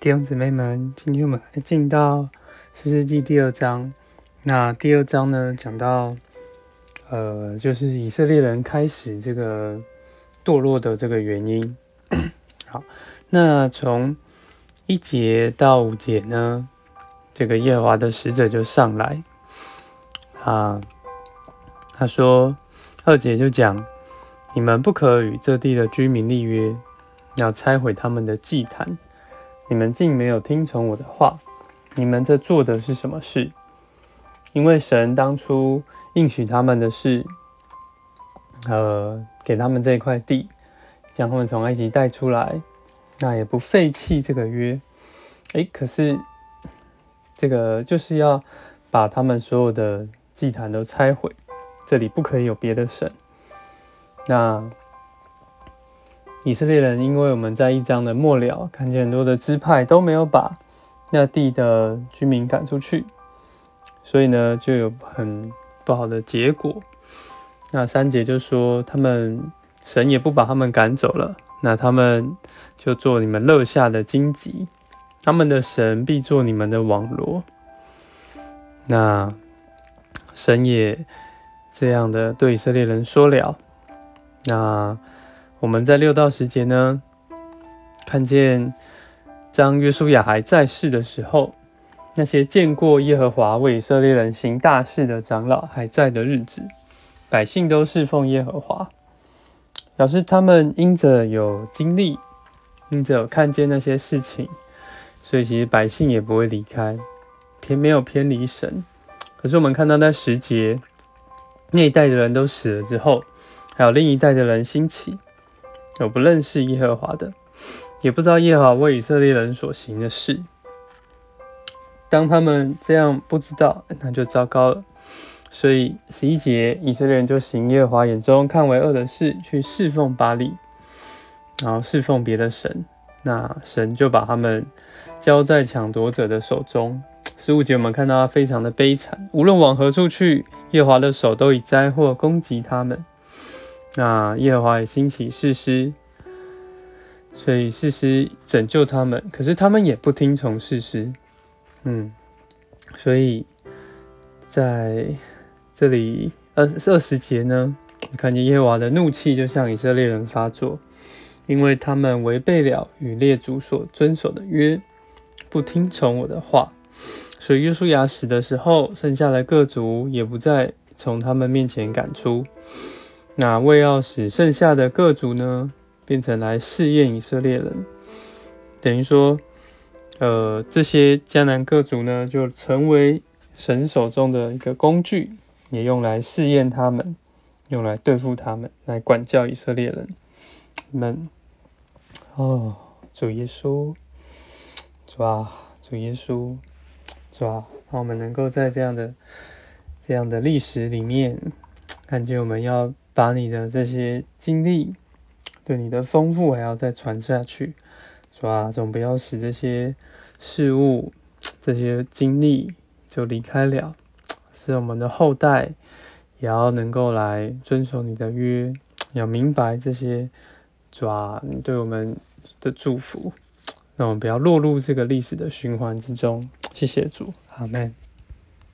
弟兄姊妹们，今天我们来进到四世纪第二章。那第二章呢，讲到呃，就是以色列人开始这个堕落的这个原因。好，那从一节到五节呢，这个耶和华的使者就上来啊，他说二节就讲，你们不可与这地的居民立约，要拆毁他们的祭坛。你们竟没有听从我的话，你们这做的是什么事？因为神当初应许他们的是，呃，给他们这一块地，将他们从埃及带出来，那也不废弃这个约。诶，可是这个就是要把他们所有的祭坛都拆毁，这里不可以有别的神。那。以色列人，因为我们在一章的末了看见很多的支派都没有把那地的居民赶出去，所以呢就有很不好的结果。那三节就说他们神也不把他们赶走了，那他们就做你们乐下的荆棘，他们的神必做你们的网罗。那神也这样的对以色列人说了，那。我们在六到十节呢，看见当约书亚还在世的时候，那些见过耶和华为以色列人行大事的长老还在的日子，百姓都侍奉耶和华，表示他们因着有经历，因着有看见那些事情，所以其实百姓也不会离开，偏没有偏离神。可是我们看到在十节那一代的人都死了之后，还有另一代的人兴起。有不认识耶和华的，也不知道耶和华为以色列人所行的事。当他们这样不知道，那就糟糕了。所以十一节，以色列人就行耶和华眼中看为恶的事，去侍奉巴利，然后侍奉别的神。那神就把他们交在抢夺者的手中。十五节我们看到他非常的悲惨，无论往何处去，耶和华的手都以灾祸攻击他们。那耶和华也兴起士师，所以士师拯救他们，可是他们也不听从士师，嗯，所以在这里二二十节呢，看见耶和华的怒气就向以色列人发作，因为他们违背了与列祖所遵守的约，不听从我的话，所以约书亚死的时候，剩下的各族也不再从他们面前赶出。那为要使剩下的各族呢，变成来试验以色列人，等于说，呃，这些迦南各族呢，就成为神手中的一个工具，也用来试验他们，用来对付他们，来管教以色列人们。哦，主耶稣，主啊，主耶稣，主啊，让我们能够在这样的这样的历史里面，看见我们要。把你的这些经历，对你的丰富还要再传下去，是吧？总不要使这些事物、这些经历就离开了，使我们的后代也要能够来遵守你的约，要明白这些，是吧？你对我们的祝福，让我们不要落入这个历史的循环之中。谢谢主，阿门。